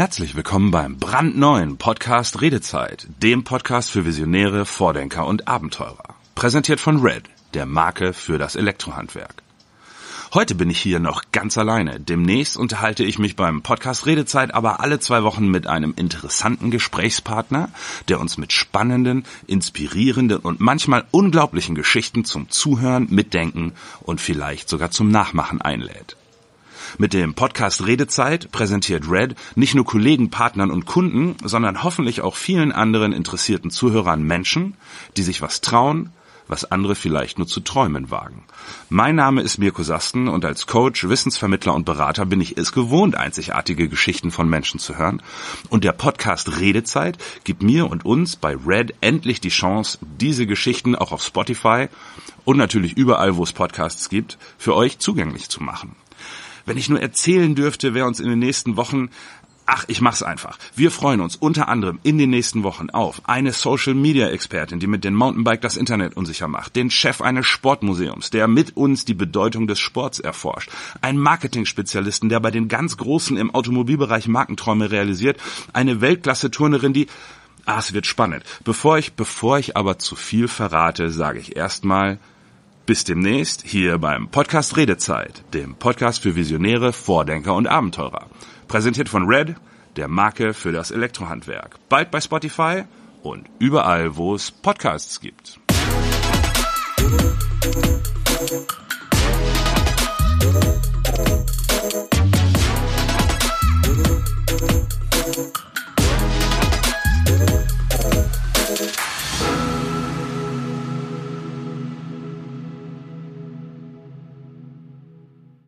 Herzlich willkommen beim brandneuen Podcast Redezeit, dem Podcast für Visionäre, Vordenker und Abenteurer. Präsentiert von Red, der Marke für das Elektrohandwerk. Heute bin ich hier noch ganz alleine. Demnächst unterhalte ich mich beim Podcast Redezeit aber alle zwei Wochen mit einem interessanten Gesprächspartner, der uns mit spannenden, inspirierenden und manchmal unglaublichen Geschichten zum Zuhören, Mitdenken und vielleicht sogar zum Nachmachen einlädt. Mit dem Podcast Redezeit präsentiert Red nicht nur Kollegen, Partnern und Kunden, sondern hoffentlich auch vielen anderen interessierten Zuhörern Menschen, die sich was trauen, was andere vielleicht nur zu träumen wagen. Mein Name ist Mirko Sasten und als Coach, Wissensvermittler und Berater bin ich es gewohnt, einzigartige Geschichten von Menschen zu hören. Und der Podcast Redezeit gibt mir und uns bei Red endlich die Chance, diese Geschichten auch auf Spotify und natürlich überall, wo es Podcasts gibt, für euch zugänglich zu machen. Wenn ich nur erzählen dürfte, wer uns in den nächsten Wochen Ach, ich mach's einfach. Wir freuen uns unter anderem in den nächsten Wochen auf eine Social Media Expertin, die mit dem Mountainbike das Internet unsicher macht, den Chef eines Sportmuseums, der mit uns die Bedeutung des Sports erforscht, einen Marketing-Spezialisten, der bei den ganz Großen im Automobilbereich Markenträume realisiert, eine Weltklasse-Turnerin, die Ah, es wird spannend. Bevor ich, bevor ich aber zu viel verrate, sage ich erstmal bis demnächst hier beim Podcast Redezeit, dem Podcast für Visionäre, Vordenker und Abenteurer. Präsentiert von Red, der Marke für das Elektrohandwerk. Bald bei Spotify und überall, wo es Podcasts gibt.